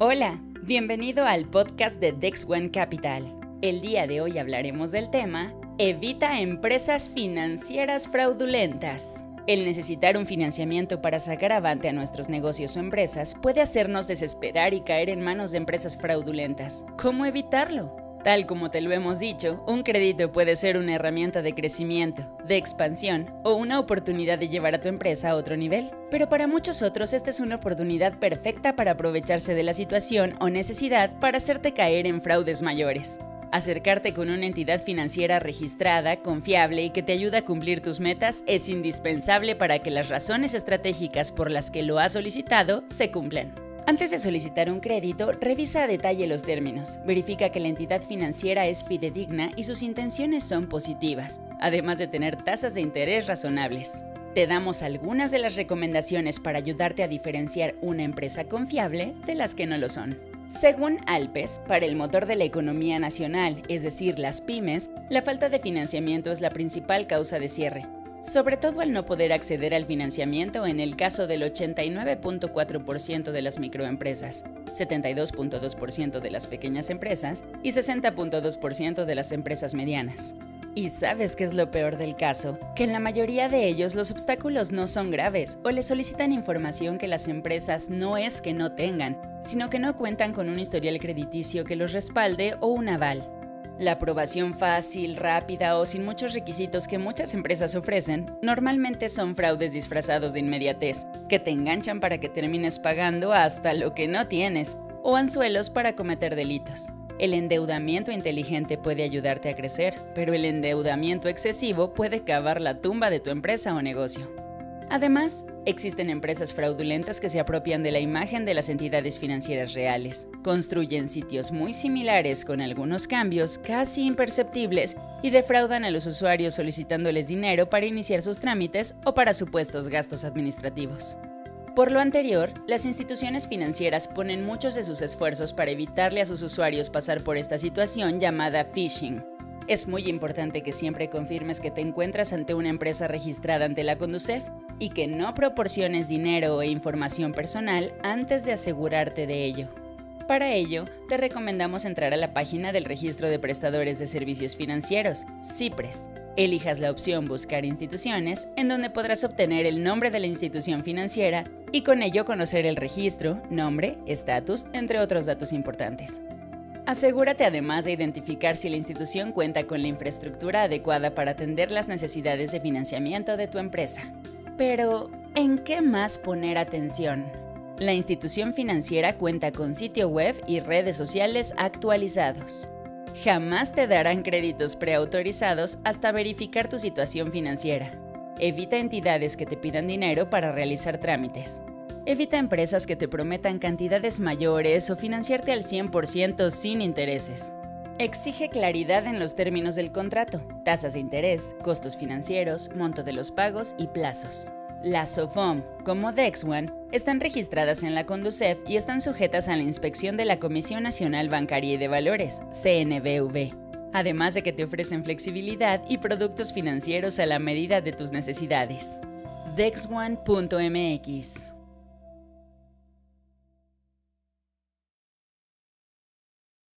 Hola, bienvenido al podcast de Dex One Capital. El día de hoy hablaremos del tema Evita empresas financieras fraudulentas. El necesitar un financiamiento para sacar avante a nuestros negocios o empresas puede hacernos desesperar y caer en manos de empresas fraudulentas. ¿Cómo evitarlo? Tal como te lo hemos dicho, un crédito puede ser una herramienta de crecimiento, de expansión o una oportunidad de llevar a tu empresa a otro nivel. Pero para muchos otros esta es una oportunidad perfecta para aprovecharse de la situación o necesidad para hacerte caer en fraudes mayores. Acercarte con una entidad financiera registrada, confiable y que te ayuda a cumplir tus metas es indispensable para que las razones estratégicas por las que lo has solicitado se cumplan. Antes de solicitar un crédito, revisa a detalle los términos. Verifica que la entidad financiera es fidedigna y sus intenciones son positivas, además de tener tasas de interés razonables. Te damos algunas de las recomendaciones para ayudarte a diferenciar una empresa confiable de las que no lo son. Según Alpes, para el motor de la economía nacional, es decir, las pymes, la falta de financiamiento es la principal causa de cierre sobre todo al no poder acceder al financiamiento en el caso del 89.4% de las microempresas, 72.2% de las pequeñas empresas y 60.2% de las empresas medianas. ¿Y sabes qué es lo peor del caso? Que en la mayoría de ellos los obstáculos no son graves o le solicitan información que las empresas no es que no tengan, sino que no cuentan con un historial crediticio que los respalde o un aval. La aprobación fácil, rápida o sin muchos requisitos que muchas empresas ofrecen normalmente son fraudes disfrazados de inmediatez, que te enganchan para que termines pagando hasta lo que no tienes, o anzuelos para cometer delitos. El endeudamiento inteligente puede ayudarte a crecer, pero el endeudamiento excesivo puede cavar la tumba de tu empresa o negocio. Además, existen empresas fraudulentas que se apropian de la imagen de las entidades financieras reales, construyen sitios muy similares con algunos cambios casi imperceptibles y defraudan a los usuarios solicitándoles dinero para iniciar sus trámites o para supuestos gastos administrativos. Por lo anterior, las instituciones financieras ponen muchos de sus esfuerzos para evitarle a sus usuarios pasar por esta situación llamada phishing es muy importante que siempre confirmes que te encuentras ante una empresa registrada ante la Conducef y que no proporciones dinero e información personal antes de asegurarte de ello. Para ello, te recomendamos entrar a la página del Registro de Prestadores de Servicios Financieros, CIPRES. Elijas la opción Buscar instituciones, en donde podrás obtener el nombre de la institución financiera y con ello conocer el registro, nombre, estatus, entre otros datos importantes. Asegúrate además de identificar si la institución cuenta con la infraestructura adecuada para atender las necesidades de financiamiento de tu empresa. Pero, ¿en qué más poner atención? La institución financiera cuenta con sitio web y redes sociales actualizados. Jamás te darán créditos preautorizados hasta verificar tu situación financiera. Evita entidades que te pidan dinero para realizar trámites. Evita empresas que te prometan cantidades mayores o financiarte al 100% sin intereses. Exige claridad en los términos del contrato, tasas de interés, costos financieros, monto de los pagos y plazos. Las SOFOM, como DexOne, están registradas en la Conducef y están sujetas a la inspección de la Comisión Nacional Bancaria y de Valores, CNBV, además de que te ofrecen flexibilidad y productos financieros a la medida de tus necesidades. DexOne.mx